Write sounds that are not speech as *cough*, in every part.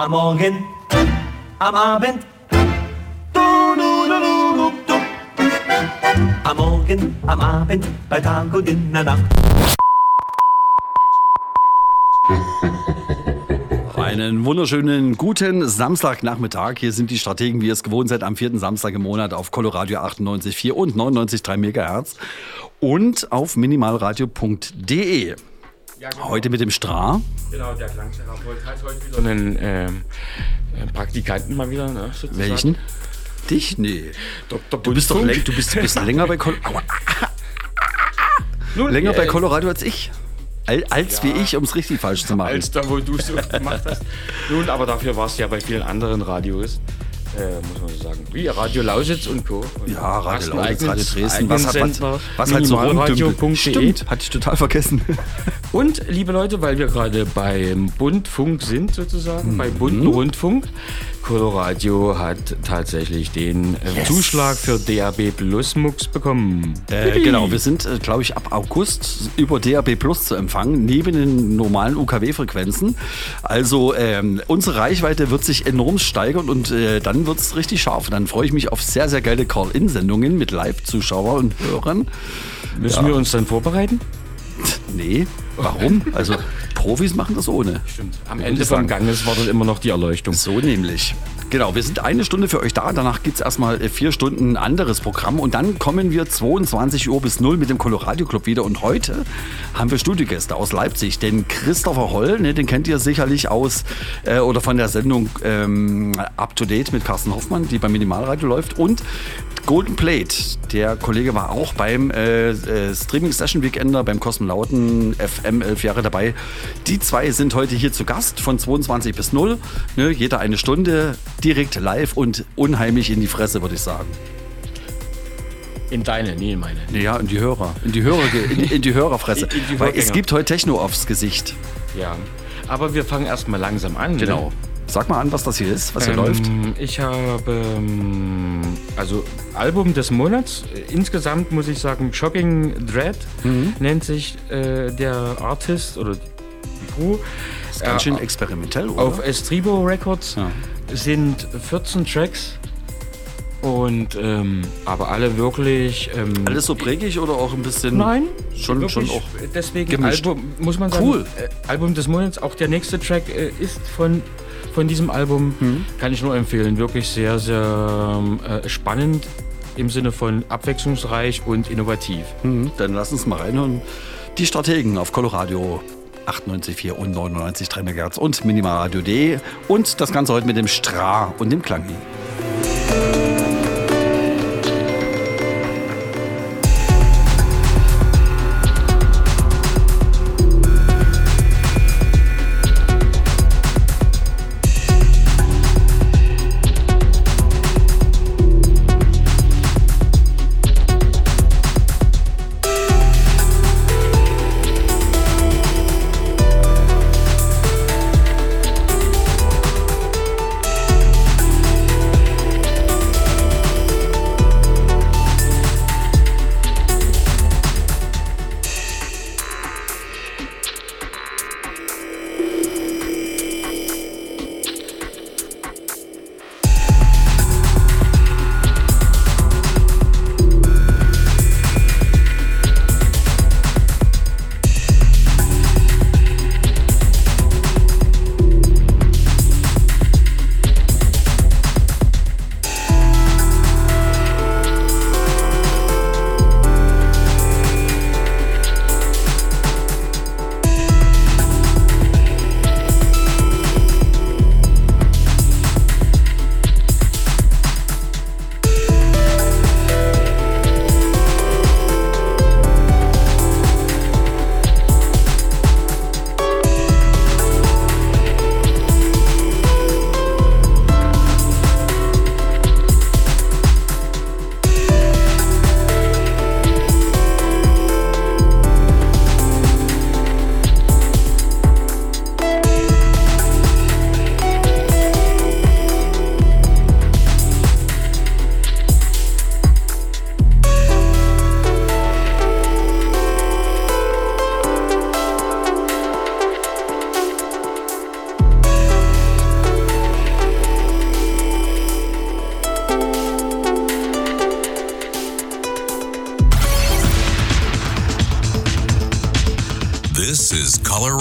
Am Morgen, am Abend. Am Morgen, am Abend, bei Tag und in der Nacht. *laughs* Einen wunderschönen guten Samstagnachmittag. Hier sind die Strategen, wie ihr es gewohnt seid, am vierten Samstag im Monat auf Coloradio 98,4 und 99,3 MHz und auf minimalradio.de. Heute mit dem Stra. Genau, der Klangtherapeut hat heute wieder einen ähm, äh, Praktikanten mal wieder. Ne. Welchen? Dich? Nee. Dr. Du bist doch läng, du bist, bist länger bei Col Aua. Nun, länger bei äh, Colorado als ich. Al- Als wie ich, um es richtig falsch zu machen. Als da, wo du es oft gemacht hast. Nun, aber dafür warst du ja bei vielen anderen Radios. Äh, muss man so sagen. Wie Radio Lausitz und Co. Und ja, Radio Lausitz, Radio Dresden, was, hat, was, was halt so rumdümpelt. minimalradio.de. Stimmt, hatte ich total vergessen. *laughs* Und liebe Leute, weil wir gerade beim Bundfunk sind sozusagen, Mhm. bei bunten Rundfunk, Coloradio hat tatsächlich den äh, Zuschlag für DAB Plus Mux bekommen. Äh, genau, wir sind, äh, glaube ich, ab August über DAB Plus zu empfangen, neben den normalen UKW-Frequenzen. Also ähm, unsere Reichweite wird sich enorm steigern und äh, dann wird es richtig scharf. Dann freue ich mich auf sehr, sehr geile Call-In-Sendungen mit Live-Zuschauern und Hörern. Müssen wir uns dann vorbereiten? Nee, warum? Also Profis machen das ohne. Stimmt. Am Ende vom Ganges wartet immer noch die Erleuchtung. So nämlich. Genau, wir sind eine Stunde für euch da. Danach gibt es erstmal äh, vier Stunden ein anderes Programm. Und dann kommen wir 22 Uhr bis 0 mit dem Coloradio Club wieder. Und heute haben wir Studiogäste aus Leipzig. Den Christopher Holl, ne, den kennt ihr sicherlich aus äh, oder von der Sendung ähm, Up to Date mit Carsten Hoffmann, die beim Minimalradio läuft. Und Golden Plate, der Kollege war auch beim äh, äh, Streaming Session Weekender, beim Kosmonauten FM elf Jahre dabei. Die zwei sind heute hier zu Gast von 22 bis 0. Ne, jeder eine Stunde, direkt live und unheimlich in die Fresse, würde ich sagen. In deine, nie in meine. Ja, in die Hörer. In die, Hörer, in in die Hörerfresse. *laughs* In die Weil es gibt heute Techno aufs Gesicht. Ja. Aber wir fangen erstmal langsam an. Genau. Ne? Sag mal an, was das hier ist, was hier Ähm, läuft. Ich habe also Album des Monats. Äh, Insgesamt muss ich sagen, Shocking Dread Mhm. nennt sich äh, der Artist oder die Crew. ist ganz Äh, schön experimentell, oder? Auf Estribo Records Ja. sind 14 Tracks. Und ähm, aber alle wirklich. Ähm, Alles so prägig oder auch ein bisschen. Nein, Schon, schon auch. Deswegen gemischt. Album, muss man sagen, Cool. äh, Album des Monats. Auch der nächste Track äh, ist von, von diesem Album. Mhm. Kann ich nur empfehlen. Wirklich sehr, sehr äh, spannend im Sinne von abwechslungsreich und innovativ. Mhm, dann lass uns mal reinhören. Die Strategen auf Coloradio 98,4 und 99,3 MHz und Minimalradio.de und das Ganze heute mit dem Stra und dem Klang.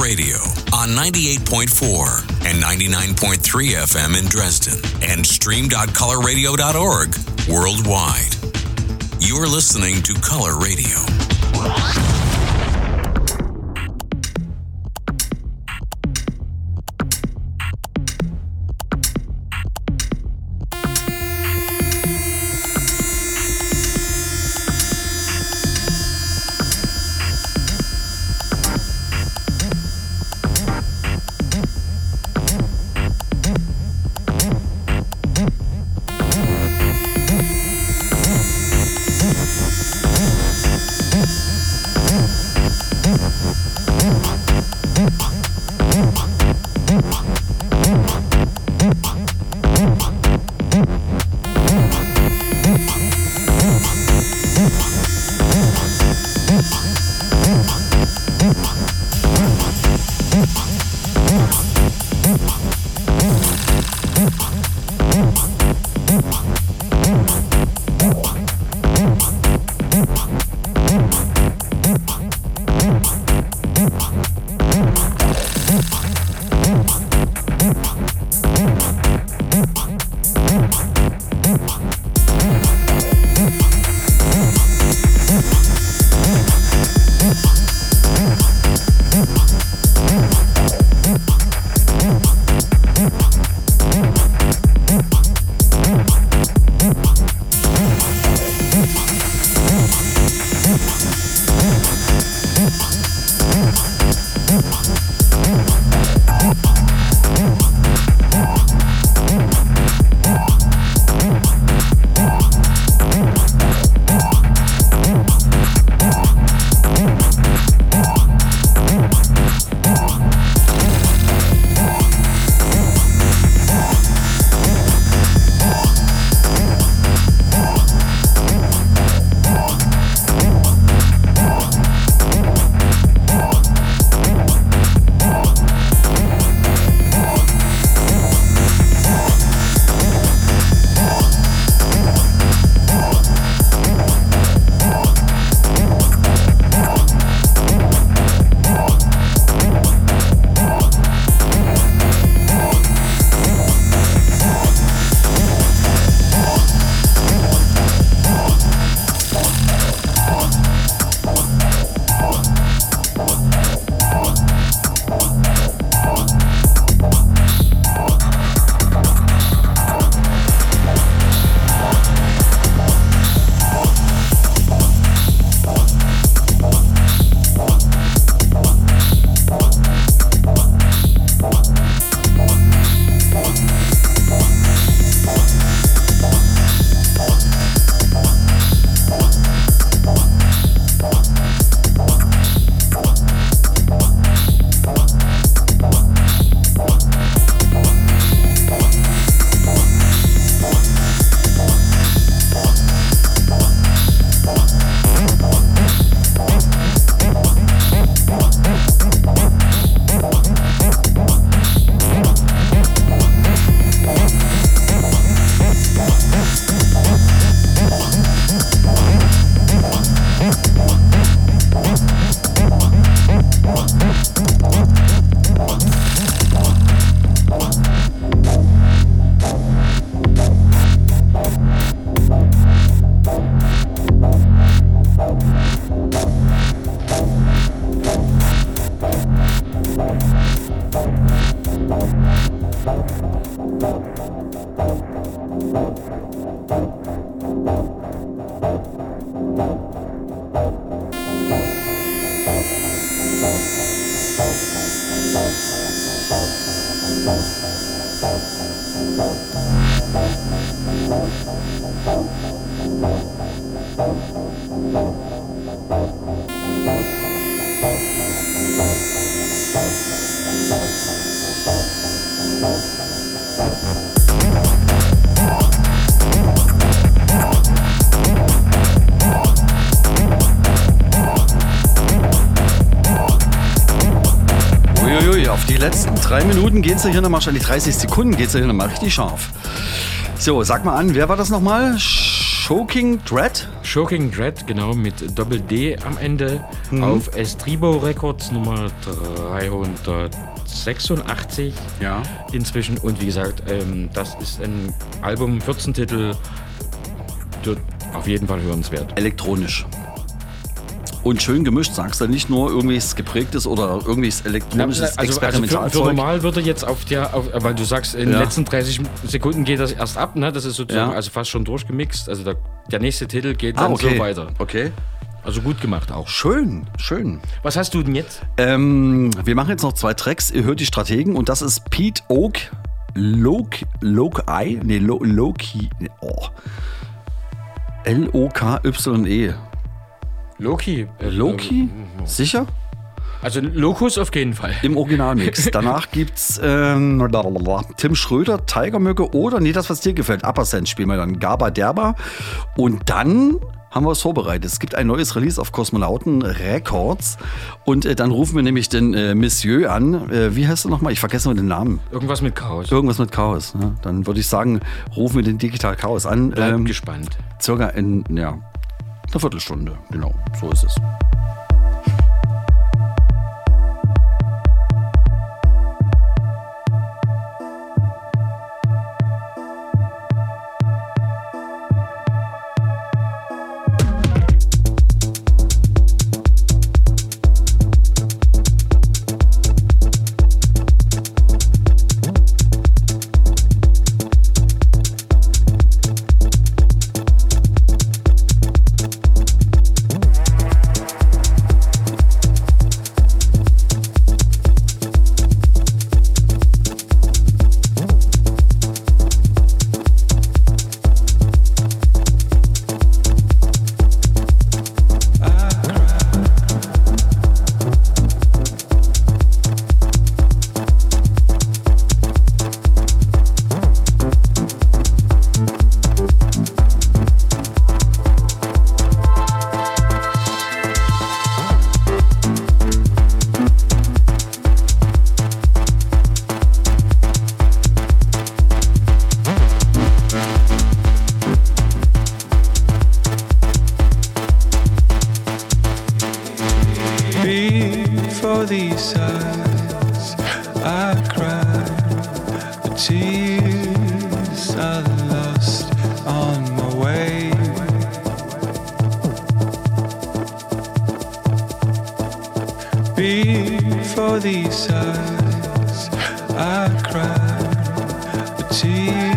Radio on 98.4 and 99.3 FM in Dresden and stream.colorradio.org worldwide. You're listening to Color Radio. Drei Minuten geht's ja hier nochmal, wahrscheinlich 30 Sekunden geht's ja hier nochmal richtig scharf. So, sag mal an, wer war das nochmal? Shocking Dread. Shocking Dread, genau, mit Doppel-D am Ende auf Estribo Records Nummer 386 Ja. inzwischen. Und wie gesagt, ähm, das ist ein Album, 14 Titel, auf jeden Fall hörenswert. Elektronisch. Und schön gemischt, sagst du nicht nur irgendwelches geprägtes oder irgendwelches elektronisches also, also für, Experimentalzeug. für normal würde jetzt auf der, auf, weil du sagst, in den Ja. letzten 30 Sekunden geht das erst ab, ne? Das ist sozusagen Ja. also fast schon durchgemixt. Also der, der nächste Titel geht ah, dann okay. so weiter. Okay. Also gut gemacht auch. Schön, schön. Was hast du denn jetzt? Ähm, wir machen jetzt noch zwei Tracks. Ihr hört die Strategen und das ist Pete Oak, Lok, Loki, nee, Lo, Loki, oh. L-O-K-Y-E. Loki. Äh, Loki? äh, Sicher? Also Locus auf jeden Fall. Im Originalmix. *laughs* Danach gibt's ähm, Tim Schröder, Tigermücke oder, nee, das, was dir gefällt, Upper Sense spielen wir dann, Gaba Derba. Und dann haben wir es vorbereitet. Es gibt ein neues Release auf Kosmonauten Records. Und äh, dann rufen wir nämlich den äh, Monsieur an. Äh, wie heißt er nochmal? Ich vergesse mal den Namen. Irgendwas mit Chaos. Irgendwas mit Chaos. Ne? Dann würde ich sagen, rufen wir den Digital Chaos an. Bleib Ähm, gespannt. circa in, ja, Viertelstunde. Genau, so ist es. sighs I cry, a tear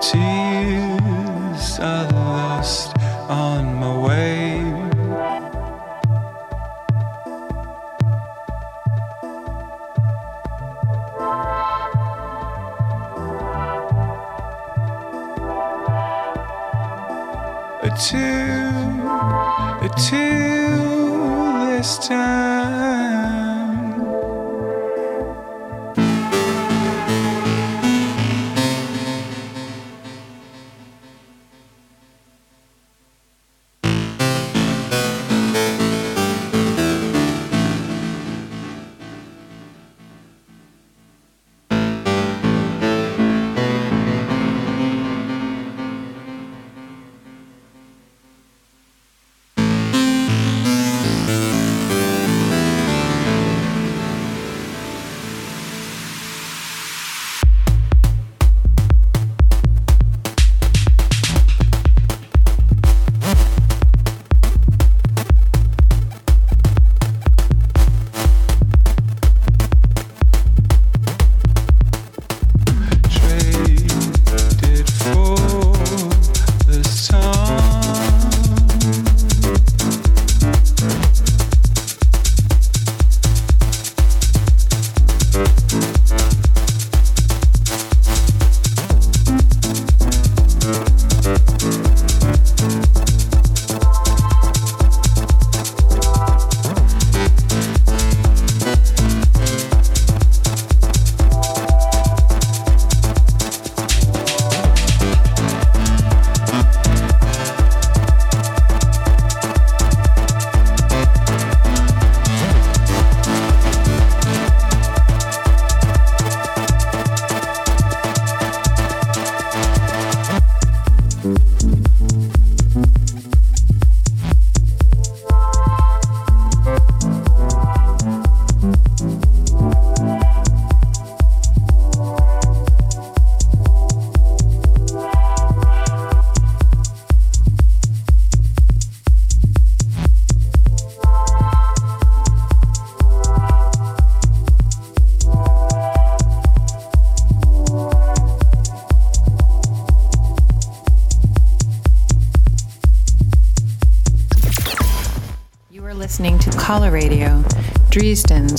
起。Houston.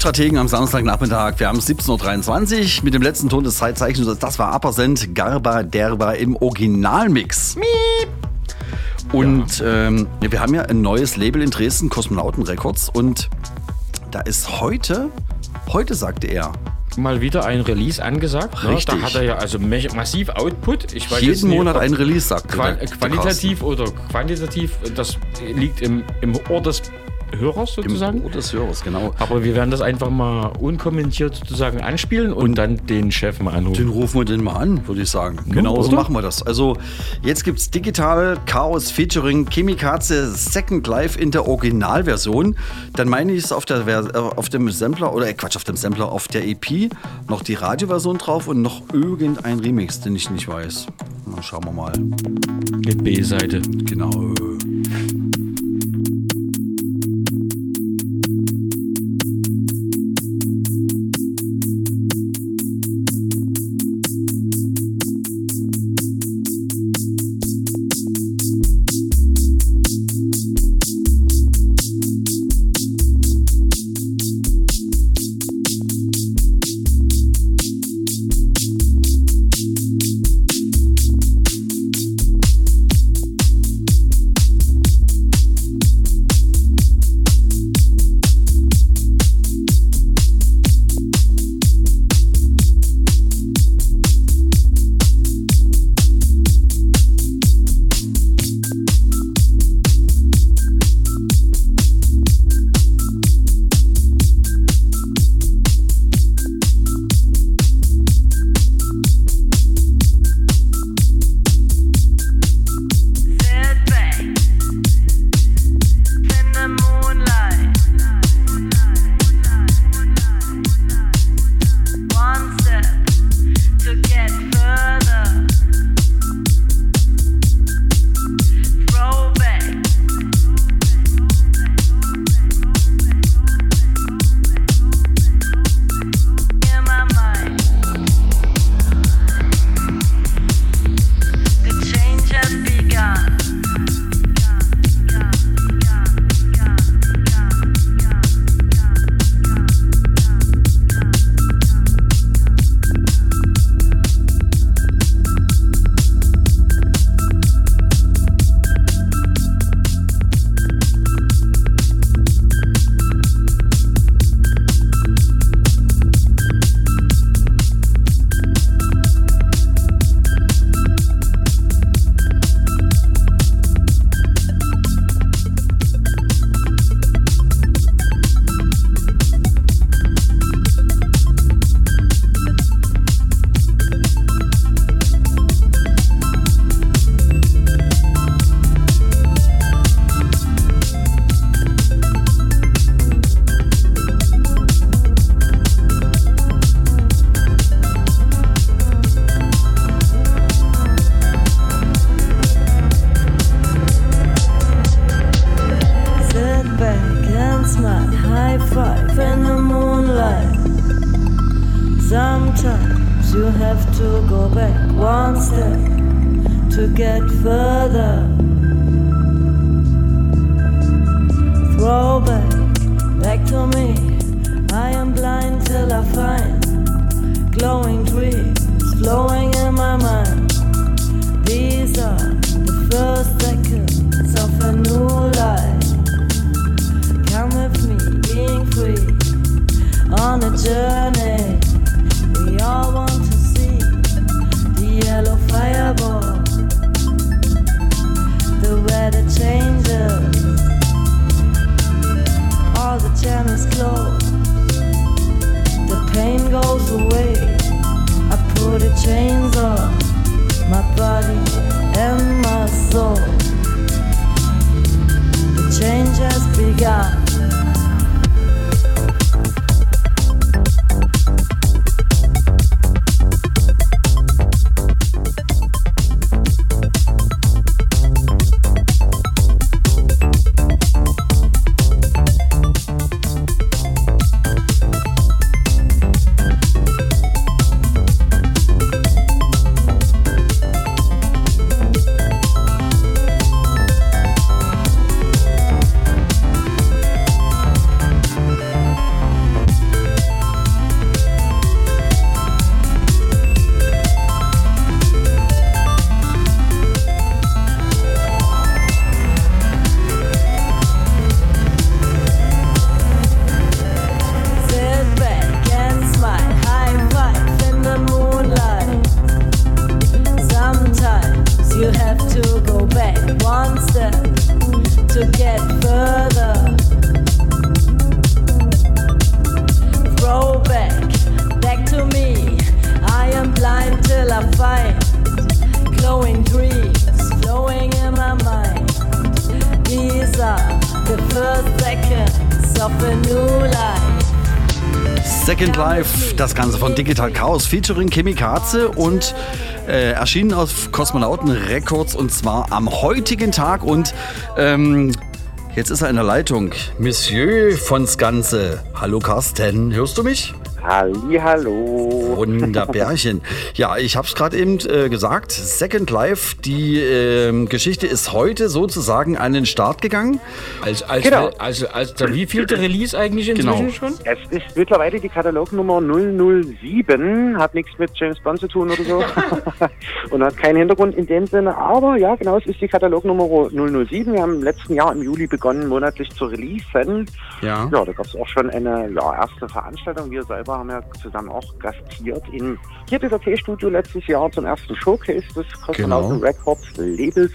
Strategen am Samstagnachmittag. Wir haben 17.23 Uhr mit dem letzten Ton des Zeitzeichens. Das war Appersend Garba Derba im Originalmix. Und ähm, ja, wir haben ja ein neues Label in Dresden, Kosmonauten Records. Und da ist heute, heute sagte er, Mal wieder ein Release angesagt. Ne? Richtig. Da hat er ja also massiv Output. Ich weiß jeden nicht, Monat ein Release, sagt Qual qualitativ oder quantitativ. Das liegt im, im Ohr des Hörers Im sozusagen. Ohr des Hörers, genau. Aber wir werden das einfach mal unkommentiert sozusagen anspielen und, dann den Chef mal anrufen. Den rufen wir den mal an, würde ich sagen. Genau so machen wir das. Also jetzt gibt es Digital Chaos featuring Chemikaze Second Life in der Originalversion. Dann meine ich es auf, der äh, auf dem Sampler, oder äh, Quatsch, auf dem Sampler, auf der EP noch die Radioversion drauf und noch irgendein Remix, den ich nicht weiß. Na, schauen wir mal. Mit B-Seite. Genau. Digital Chaos featuring Chemikaze und äh, erschienen auf Kosmonauten Records und zwar am heutigen Tag und ähm, jetzt ist er in der Leitung. Monsieur von Skanse. Hallo Carsten, hörst du mich? Hallo. Wunderbärchen. Ja, ich habe es gerade eben äh, gesagt. Second Life, die ähm, Geschichte ist heute sozusagen an den Start gegangen. Als, als, Genau. als, als, der wievielte Release eigentlich inzwischen Genau. schon? Es ist mittlerweile die Katalognummer 007, hat nichts mit James Bond zu tun oder so *laughs* und hat keinen Hintergrund in dem Sinne, aber ja, genau, es ist die Katalognummer 007. Wir haben im letzten Jahr im Juli begonnen, monatlich zu releasen. Ja. Ja, da gab es auch schon eine ja, erste Veranstaltung. Wir selber haben ja zusammen auch gastiert in hier T-Studio letztes Jahr zum ersten Showcase des Kosmonauten Genau. Records Labels.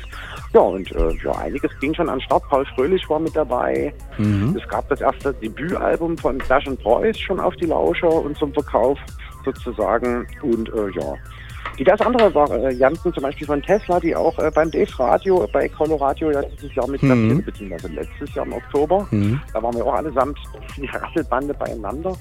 Ja, und äh, ja, einiges ging schon an den Start. Paul Fröhlich war mit dabei. Es gab das erste Debütalbum von Dash and Boys schon auf die Lauscher und zum Verkauf sozusagen. Und äh, ja, diverse andere Varianten, zum Beispiel von Tesla, die auch äh, beim Dave Radio, bei Colorado ja dieses Jahr mit Mhm. beziehungsweise letztes Jahr im Oktober. Da waren wir auch allesamt *laughs* die Rasselbande beieinander.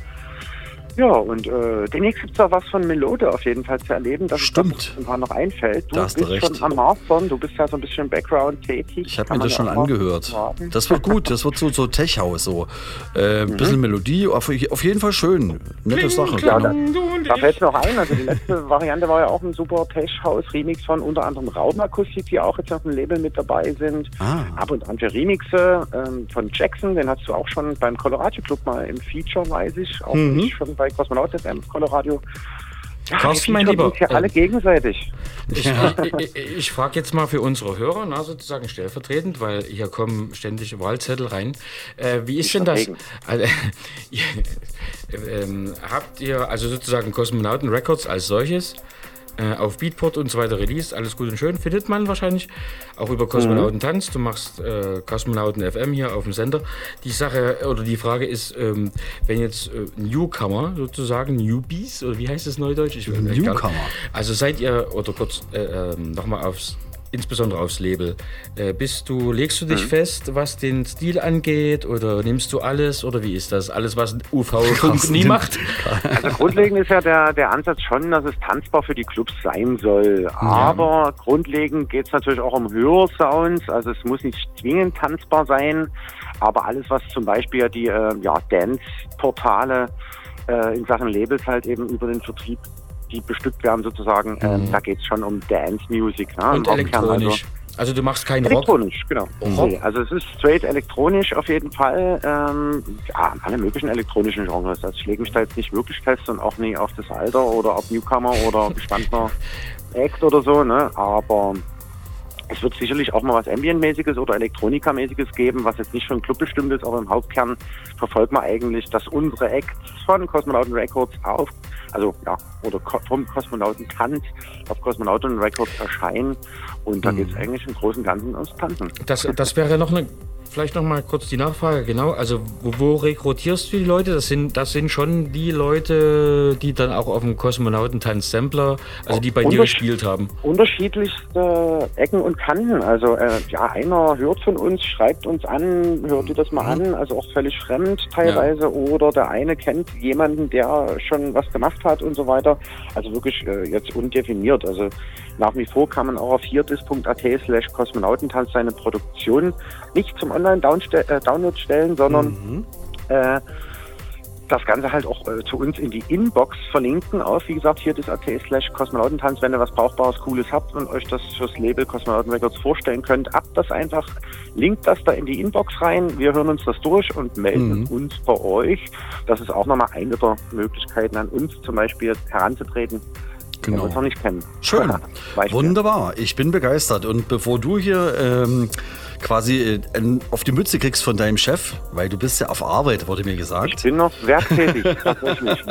Ja, und äh, demnächst gibt's da was von Melode auf jeden Fall zu erleben, dass Stimmt. es ein paar noch einfällt. Du Da hast du bist recht. schon am Mastern, du bist ja so ein bisschen Background tätig. Ich habe mir das schon auch angehört. warten. Das wird gut, das wird so, so Tech-House, so. Äh, ein bisschen Melodie, auf, auf jeden Fall schön. Nette Sache. Ja, genau. da, da fällt mir noch ein, also die letzte *laughs* Variante war ja auch ein super Tech-House-Remix von unter anderem Raumakustik, die auch jetzt auf dem Label mit dabei sind. Ah. Ab und an für Remixe ähm, von Jackson, den hast du auch schon beim Colorado Club mal im Feature, weiß ich, auch Mhm. nicht schon bei Cosmonaut FM Colorado. Ja, Carsten, mein Lieber, uns hier ähm, alle gegenseitig. Ich, ich, ich, ich frage jetzt mal für unsere Hörer, na, sozusagen stellvertretend, weil hier kommen ständig Wahlzettel rein. Äh, wie ist denn das? Also, *laughs* ähm, habt ihr also sozusagen Kosmonauten Records als solches äh, auf Beatport und so weiter released? Alles gut und schön, findet man wahrscheinlich. Auch über Kosmonauten Tanz. Du machst äh, Kosmonauten FM hier auf dem Sender. Die Sache oder die Frage ist, ähm, wenn jetzt äh, Newcomer sozusagen, Newbies, oder wie heißt das neudeutsch? Ich, Newcomer. also seid ihr, oder kurz äh, ähm, nochmal aufs, insbesondere aufs Label, äh, bist du, legst du dich fest, was den Stil angeht, oder nimmst du alles, oder wie ist das? Alles, was UV *laughs* nie macht? *laughs* Also grundlegend ist ja der, der Ansatz schon, dass es tanzbar für die Clubs sein soll. Aber grundlegend geht es natürlich auch um Hörsounds. Also es muss nicht zwingend tanzbar sein. Aber alles, was zum Beispiel ja die äh, ja, Dance-Portale äh, in Sachen Labels halt eben über den Vertrieb, die bestückt werden sozusagen, ähm, da geht es schon um Dance-Music. Ne? Und elektronisch. Also du machst keinen Rock. Elektronisch, genau. Rock? Nee, also es ist straight elektronisch auf jeden Fall. Ähm, ja, alle möglichen elektronischen Genres. Also ich lege mich da jetzt nicht wirklich fest und auch nie auf das Alter oder ob Newcomer oder bestandener *laughs* Act oder so, ne? Aber es wird sicherlich auch mal was Ambient-mäßiges oder Elektronika-mäßiges geben, was jetzt nicht für einen Club bestimmt ist, aber im Hauptkern verfolgt man eigentlich, dass unsere Acts von Kosmonauten Records auf, also ja, oder vom Kosmonauten Tanz auf Kosmonauten Records erscheinen. Und da geht es eigentlich im Großen und Ganzen ums Tanzen. Das, das wäre noch eine, vielleicht noch mal kurz die Nachfrage, genau. Also wo, wo rekrutierst du die Leute? Das sind, das sind schon die Leute, die dann auch auf dem Kosmonautentanz-Sampler, also die bei dir gespielt haben. unterschiedlichste Ecken und Kanten. Also äh, ja, einer hört von uns, schreibt uns an, hört dir das mal an, also auch völlig fremd teilweise. Oder der eine kennt jemanden, der schon was gemacht hat und so weiter. Also wirklich äh, jetzt undefiniert. Also nach wie vor kann man auch auf hierdis.at slash Kosmonautentanz seine Produktion nicht zum Online-Download stellen, sondern äh, das Ganze halt auch äh, zu uns in die Inbox verlinken auf, wie gesagt, hier das AT slash Kosmonautentanz, wenn ihr was Brauchbares, Cooles habt und euch das fürs Label Kosmonauten Records vorstellen könnt, ab das einfach, linkt das da in die Inbox rein, wir hören uns das durch und melden uns bei euch. Das ist auch nochmal eine der Möglichkeiten an uns zum Beispiel heranzutreten, Genau. uns noch nicht kennen. Schön. *laughs* Wunderbar. Ich bin begeistert. Und bevor du hier ähm, quasi äh, auf die Mütze kriegst von deinem Chef, weil du bist ja auf Arbeit, wurde mir Ich gesagt. bin noch werktätig, *laughs* tatsächlich.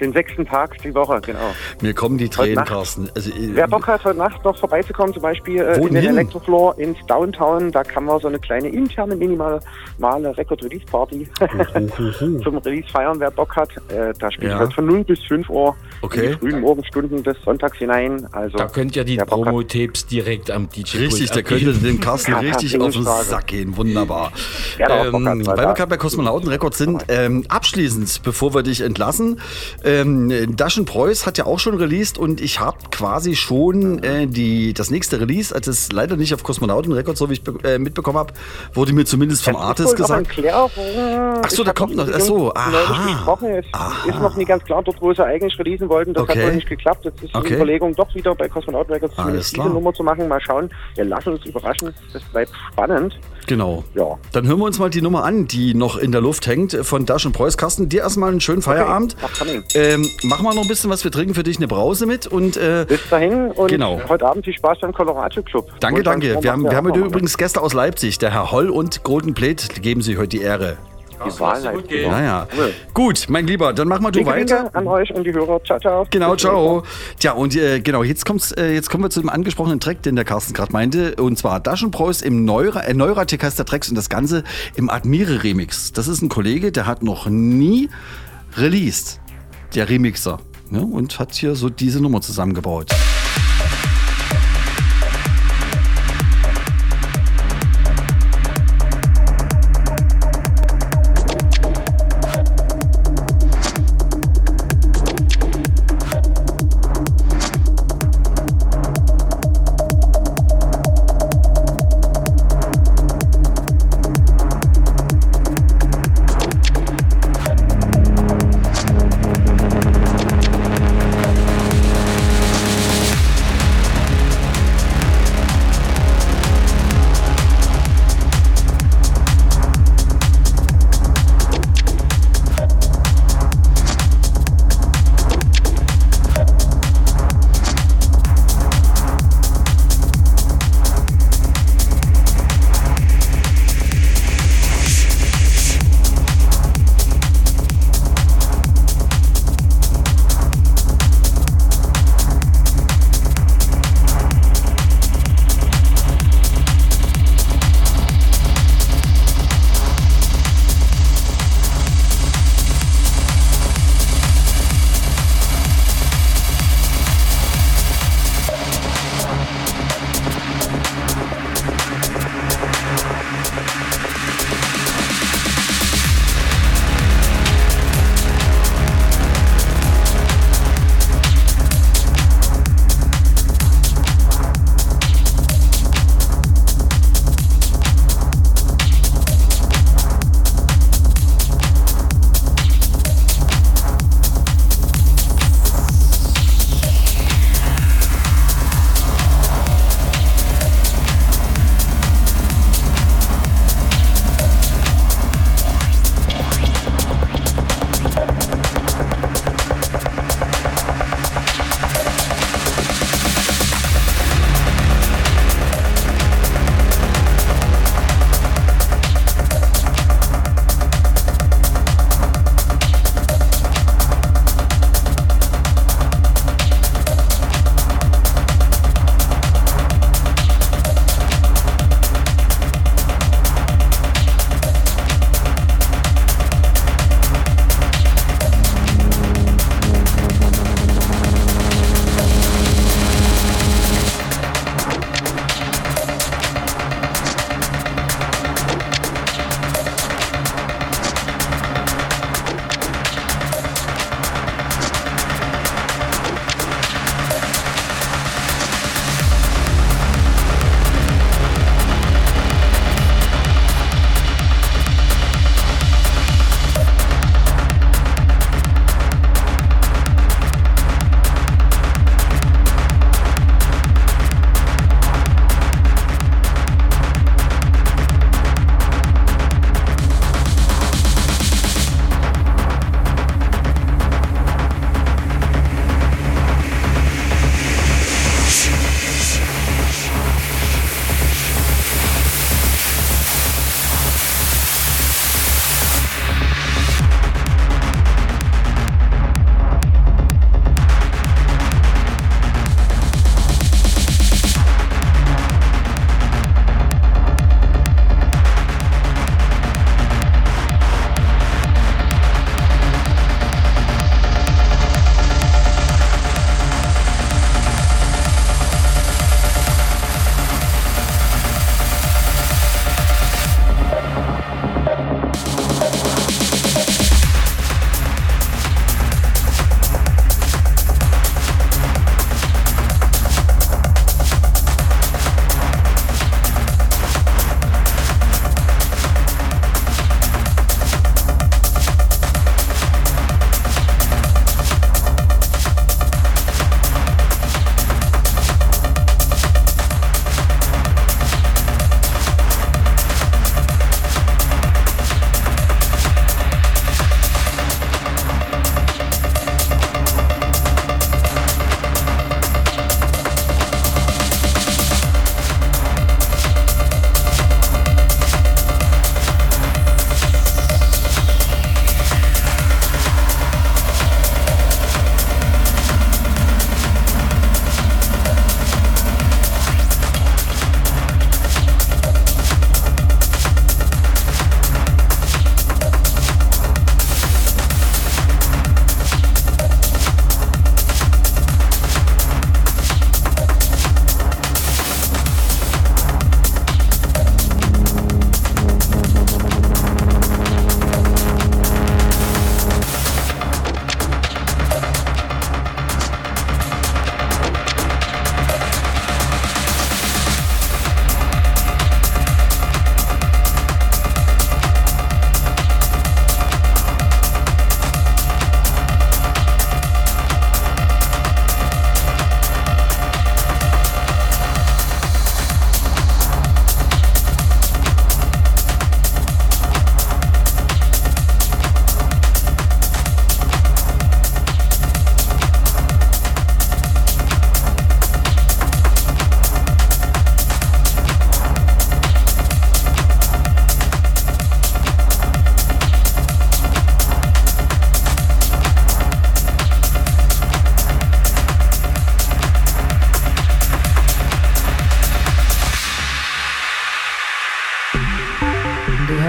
Den sechsten Tag die Woche, genau. Mir kommen die Tränen. Carsten. Also, äh, Wer Bock hat, heute Nacht noch vorbeizukommen, zum Beispiel äh, in den? Elektrofloor ins Downtown, da kann man so eine kleine interne, minimale male Record-Release-Party *laughs* zum Release feiern, wer Bock hat. Äh, da spielt Ja. halt von 0 bis 5 Uhr Okay. in die frühen Morgenstunden. Stunden des Sonntags hinein. Also Da könnt ihr die Promo-Tapes direkt am DJ Richtig, der könnte den Carsten *laughs* Ja, richtig auf den Frage. Sack gehen. Wunderbar. *laughs* Ja, da Ähm, weil wir da- gerade bei Kosmonauten Records sind, ähm, abschließend, bevor wir dich entlassen, ähm, Daschen Preuß hat ja auch schon released und ich habe quasi schon äh, die, das nächste Release, als es leider nicht auf Kosmonauten Records, so wie ich äh, mitbekommen habe, wurde mir zumindest vom ist Artist noch gesagt. Klärung. Ach so, Ich da kommt noch- den ach so, Jungs neulich aha. gesprochen. Es ist noch nicht ganz klar, dort wo sie eigentlich releasen wollten. Das Okay. hat wohl nicht geklappt. Jetzt ist Okay. die Überlegung, doch wieder bei Cosmonaut Records zumindest diese Nummer zu machen. Mal schauen. Wir lassen uns überraschen. Das bleibt spannend. Genau. Ja. Dann hören wir uns mal die Nummer an, die noch in der Luft hängt von Daschen Preuß. Carsten, dir erstmal einen schönen Feierabend. Coming. Ähm, mach mal noch ein bisschen was, wir trinken für dich eine Brause mit und äh, Bis dahin und Genau. heute Abend viel Spaß beim Colorado Club. Danke, Und danke. Wir haben, wir haben übrigens Gäste aus Leipzig. Der Herr Holl und Golden Plate geben Sie heute die Ehre. Die Wahlheit. gehen. Naja. Cool. Gut, mein Lieber, dann mach mal du weiter. an euch und die Hörer. Ciao, ciao. Genau, Bis ciao. Tja, und äh, genau, jetzt, kommt's, äh, jetzt kommen wir zu dem angesprochenen Track, den der Carsten gerade meinte. Und zwar Daschenpreuß im Neura, äh, Neuratic heißt der Track und das Ganze im Admire Remix. Das ist ein Kollege, der hat noch nie released, der Remixer. Ne, und hat hier so diese Nummer zusammengebaut.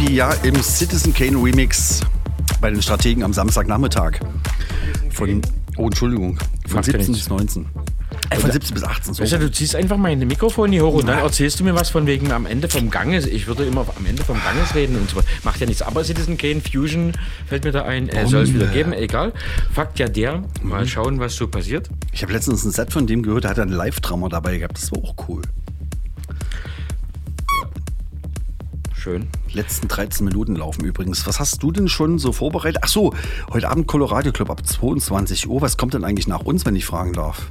Dystopia im Citizen Kane Remix bei den Strategen am Samstagnachmittag. Von, oh, Entschuldigung, von Macht ja 17 nichts. bis 19. Äh, von 17 bis 18, so. Weißt du, du ziehst einfach mein Mikrofon hier hoch und dann erzählst du mir was von wegen am Ende vom Ganges. Ich würde immer am Ende vom Ganges reden und so. Macht ja nichts. Aber Citizen Kane Fusion fällt mir da ein. Äh, soll es wieder geben, egal. Fakt ja der, mal schauen, was so passiert. Ich habe letztens ein Set von dem gehört, der hat einen Live-Drummer dabei gehabt. Das war auch cool. Schön. Die letzten 13 Minuten laufen übrigens. Was hast du denn schon so vorbereitet? Ach so, heute Abend Colorado Club ab 22 Uhr. Was kommt denn eigentlich nach uns, wenn ich fragen darf?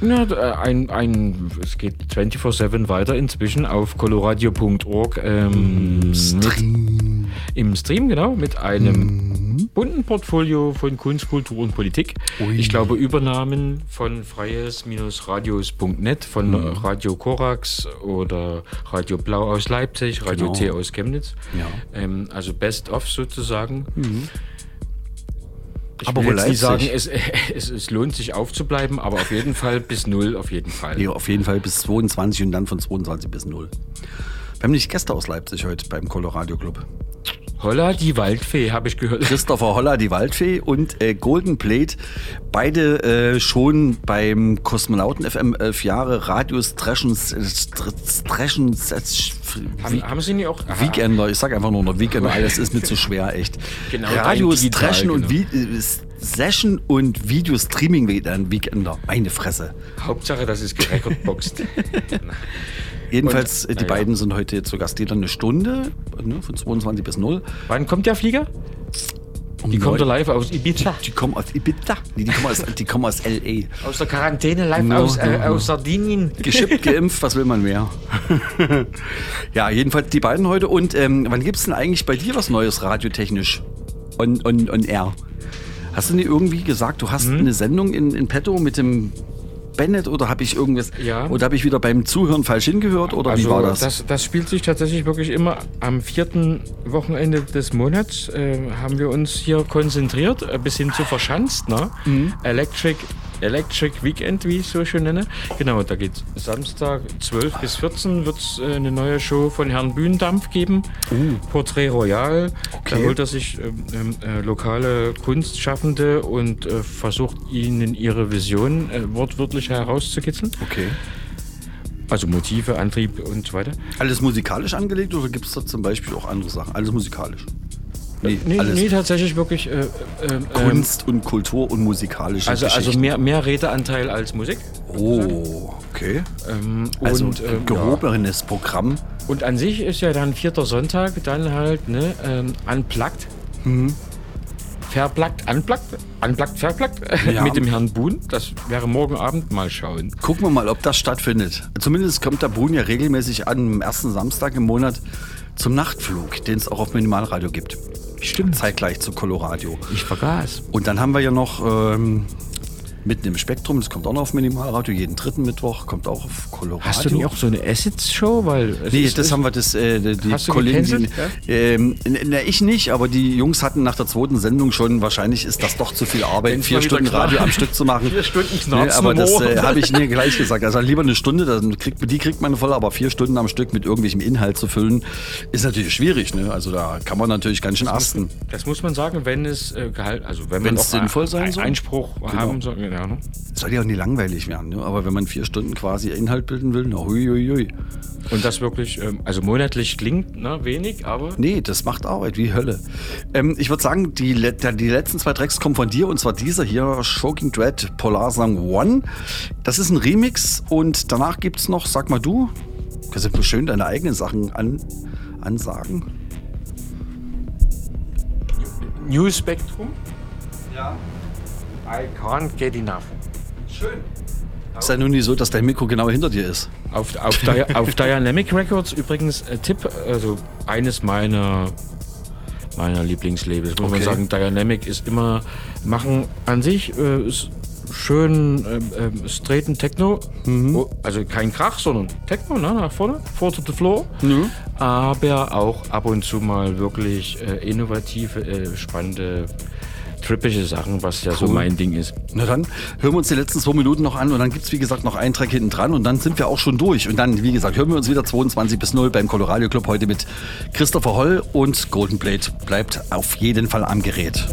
Ja, äh, ein, ein, es geht 24-7 weiter inzwischen auf coloradio.org. Ähm, Mit, Im Stream, genau, mit einem bunten Portfolio von Kunst, Kultur und Politik. Ich glaube, Übernahmen von freies-radios.net, von Radio Korax oder Radio Blau aus Leipzig, Radio Genau. T aus Chemnitz. Ja. Ähm, also Best of sozusagen. Ich Aber will jetzt nicht sagen, es, *laughs* es, es lohnt sich aufzubleiben, aber auf jeden Fall bis null, auf jeden Fall. Nee, auf jeden Fall bis 22 und dann von 22 bis 0. Wir haben nicht Gäste aus Leipzig heute beim Colorado Club. Holla, die Waldfee, habe ich gehört. Christopher Holler, die Waldfee und äh, Golden Plate. Beide äh, schon beim Kosmonauten FM elf Jahre Radios Trashens. Äh, Trashens äh, Haben, haben Sie nicht auch... Weekender, ich sag einfach nur noch Weekender, alles ist mir zu schwer, echt. Genau, dein Digital, Trashen und genau. Vi äh, Session und Video-Streaming Weekender. Meine Fresse. Hauptsache, das ist gerecordboxt. *laughs* *laughs* Jedenfalls, Und, äh, die naja. beiden sind heute zu Gast. Jeder eine Stunde, ne, von 22 bis 0. Wann kommt der Flieger? Um Die kommt live aus Ibiza. Die kommen aus Ibiza. Nee, die kommen aus, die kommen aus L.A. *laughs* Aus der Quarantäne live No, aus, äh, no, aus Sardinien. Geschippt, *laughs* geimpft, was will man mehr? *laughs* ja, jedenfalls die beiden heute. Und ähm, wann gibt es denn eigentlich bei dir was Neues radiotechnisch? On, on, on air. Hast du nicht irgendwie gesagt, du Hm? hast eine Sendung in, in petto mit dem Bennett oder habe ich irgendwas Ja. oder habe ich wieder beim Zuhören falsch hingehört oder wie war das? Also das? Das spielt sich tatsächlich wirklich immer am vierten Wochenende des Monats. Äh, haben wir uns hier konzentriert, äh, bis hin zu verschanzt. Ne? Mhm. Electric, Electric Weekend, wie ich es so schön nenne. Genau, da geht Samstag 12 bis 14 wird es eine neue Show von Herrn Bühnendampf geben. Portrait Royal. Da Uh. Okay. holt er sich ähm, ähm, äh, lokale Kunstschaffende und äh, versucht ihnen ihre Vision äh, wortwörtlich herauszukitzeln. okay. Also Motive, Antrieb und so weiter. Alles musikalisch angelegt oder gibt es da zum Beispiel auch andere Sachen? Alles musikalisch. Nee, Nee, nee tatsächlich wirklich äh, äh, ähm, Kunst und Kultur und musikalische also, also mehr, mehr Redeanteil als Musik. Oh, okay. Ähm, Also und, ähm, ja. gehobenes Programm. und an sich ist ja dann vierter Sonntag dann halt ne, ähm, unplugged. Mhm. Verplagt, unplugged, unplugged, verplagt *laughs* Ja. mit dem Herrn Buhn. Das wäre morgen Abend mal schauen. Gucken wir mal, ob das stattfindet. Zumindest kommt der Boon ja regelmäßig an, am ersten Samstag im Monat zum Nachtflug, den es auch auf Minimalradio gibt. Stimmt. Zeitgleich zu Coloradio. Ich vergaß. Und dann haben wir ja noch ähm, mitten im Spektrum, das kommt auch noch auf Minimalradio, jeden dritten Mittwoch kommt auch auf Coloradio. Hast du nicht auch so eine Assets-Show? Nee, das haben wir das, äh, die Hast Kollegen, die, ähm, na, ich nicht, aber die Jungs hatten nach der zweiten Sendung schon, wahrscheinlich ist das doch zu viel Arbeit, vier Stunden Radio am Stück zu machen. *laughs* Vier Stunden nee, Knarzen aber im das äh, *laughs* habe ich mir gleich gesagt. Also lieber eine Stunde, dann kriegt, die kriegt man voll, aber vier Stunden am Stück mit irgendwelchem Inhalt zu füllen, ist natürlich schwierig. Ne? Also da kann man natürlich ganz schön asten. Das muss man sagen, wenn es äh, Gehalt, also wenn man Wenn's auch sinnvoll sein ein- soll. Einspruch Genau. haben soll. Ja, ne? Soll ja auch nicht langweilig werden, ne? aber wenn man vier Stunden quasi Inhalt bilden will, na hui, hui, hui. Und das wirklich, ähm, also monatlich klingt ne, wenig, aber Nee, das macht Arbeit wie Hölle. Ähm, ich würde sagen, die, die letzten zwei Tracks kommen von dir und zwar dieser hier, Shocking Dread Polar Song One. Das ist ein Remix und danach gibt es noch, sag mal du, kannst du schön deine eigenen Sachen an, ansagen. New Spectrum. Ja. I can't get enough. Ist ja nun nicht so, dass dein Mikro genau hinter dir ist. Auf, auf, *laughs* auf Dynamic Records übrigens äh, Tipp, also eines meiner meiner Lieblingslabels. Muss Okay. man sagen, Dynamic ist immer, machen an sich äh, ist schön ähm, ähm, straighten Techno. Oh, also kein Krach, sondern Techno, ne, nach vorne, four to the floor. Aber auch ab und zu mal wirklich äh, innovative, äh, spannende trippische Sachen, was ja so Cool. mein Ding ist. Na dann hören wir uns die letzten zwei Minuten noch an und dann gibt's wie gesagt noch einen Track hinten dran und dann sind wir auch schon durch. Und dann, wie gesagt, hören wir uns wieder 22 bis 0 beim Colorado Club heute mit Christopher Holl und Golden Blade. Bleibt auf jeden Fall am Gerät.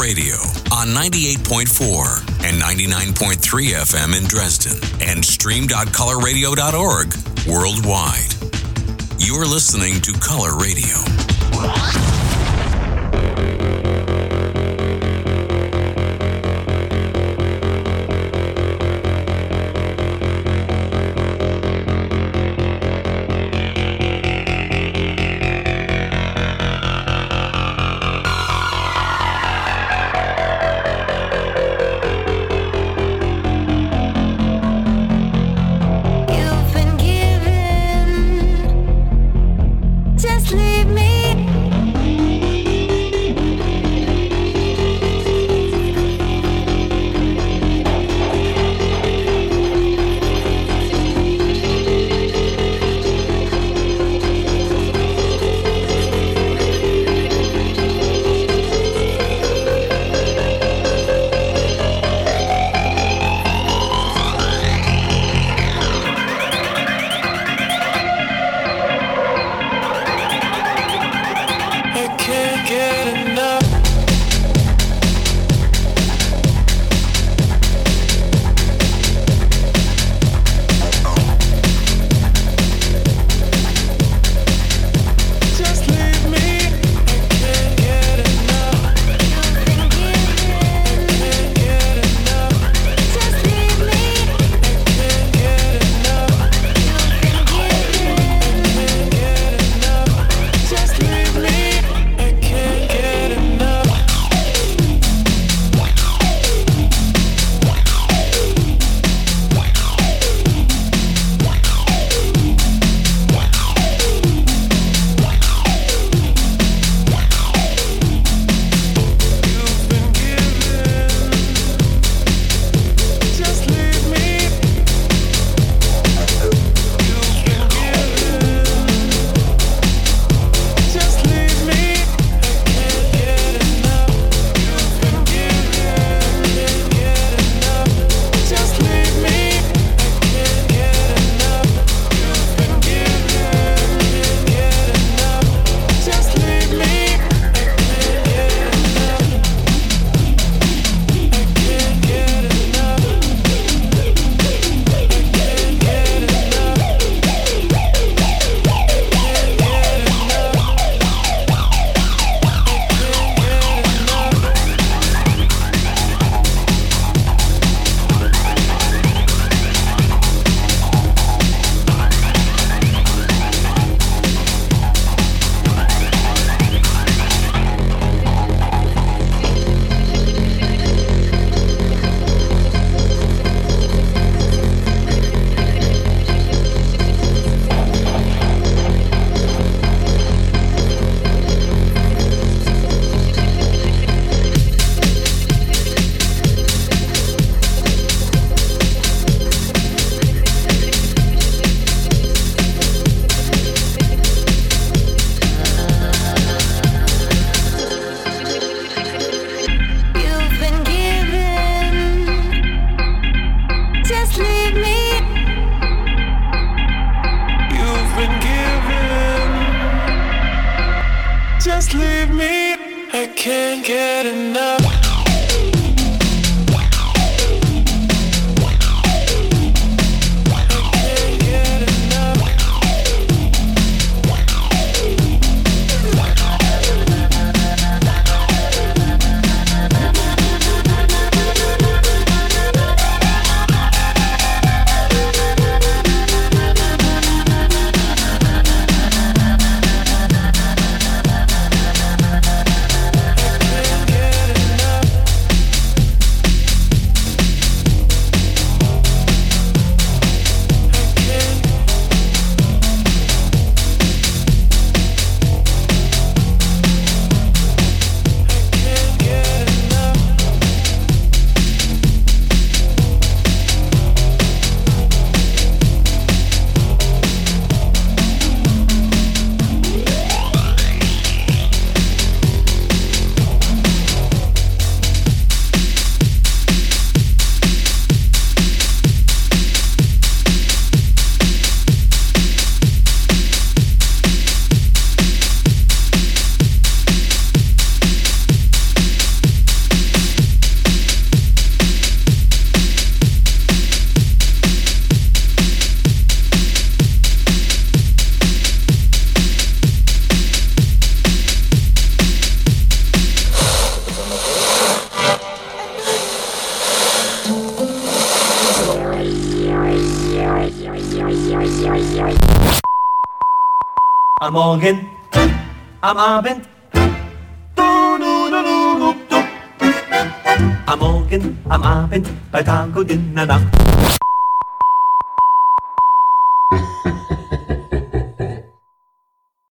Radio on 98.4 and 99.3 FM in Dresden and stream.colorradio.org worldwide. You're listening to Color Radio. Am